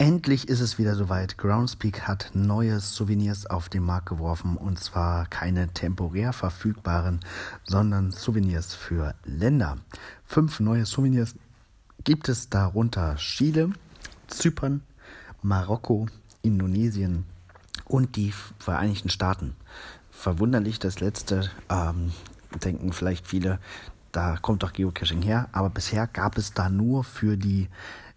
Endlich ist es wieder soweit. Groundspeak hat neue Souvenirs auf den Markt geworfen und zwar keine temporär verfügbaren, sondern Souvenirs für Länder. Fünf neue Souvenirs gibt es darunter Chile, Zypern, Marokko, Indonesien und die Vereinigten Staaten. Verwunderlich das letzte, ähm, denken vielleicht viele, da kommt doch Geocaching her, aber bisher gab es da nur für die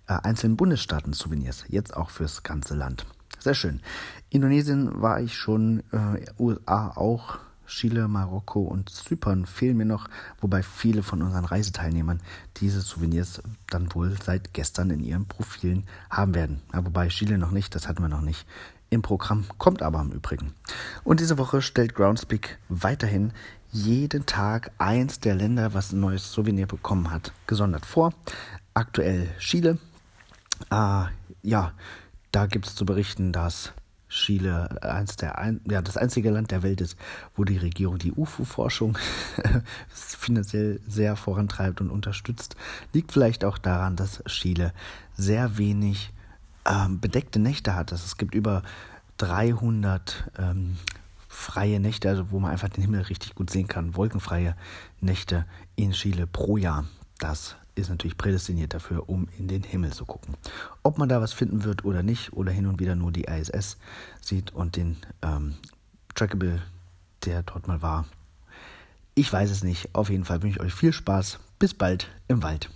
äh, einzelnen Bundesstaaten Souvenirs, jetzt auch fürs ganze Land. Sehr schön. Indonesien war ich schon, äh, USA auch, Chile, Marokko und Zypern fehlen mir noch, wobei viele von unseren Reiseteilnehmern diese Souvenirs dann wohl seit gestern in ihren Profilen haben werden. Ja, wobei Chile noch nicht, das hatten wir noch nicht im Programm, kommt aber im Übrigen. Und diese Woche stellt Groundspeak weiterhin jeden Tag eins der Länder, was ein neues Souvenir bekommen hat, gesondert vor. Aktuell Chile. Äh, ja, da gibt es zu berichten, dass Chile eins der ein, ja, das einzige Land der Welt ist, wo die Regierung die UFO-Forschung finanziell sehr vorantreibt und unterstützt. Liegt vielleicht auch daran, dass Chile sehr wenig ähm, bedeckte Nächte hat. Also es gibt über 300 ähm, freie Nächte, also wo man einfach den Himmel richtig gut sehen kann, wolkenfreie Nächte in Chile pro Jahr. Das ist natürlich prädestiniert dafür, um in den Himmel zu gucken. Ob man da was finden wird oder nicht, oder hin und wieder nur die ISS sieht und den ähm, Trackable, der dort mal war. Ich weiß es nicht. Auf jeden Fall wünsche ich euch viel Spaß. Bis bald im Wald.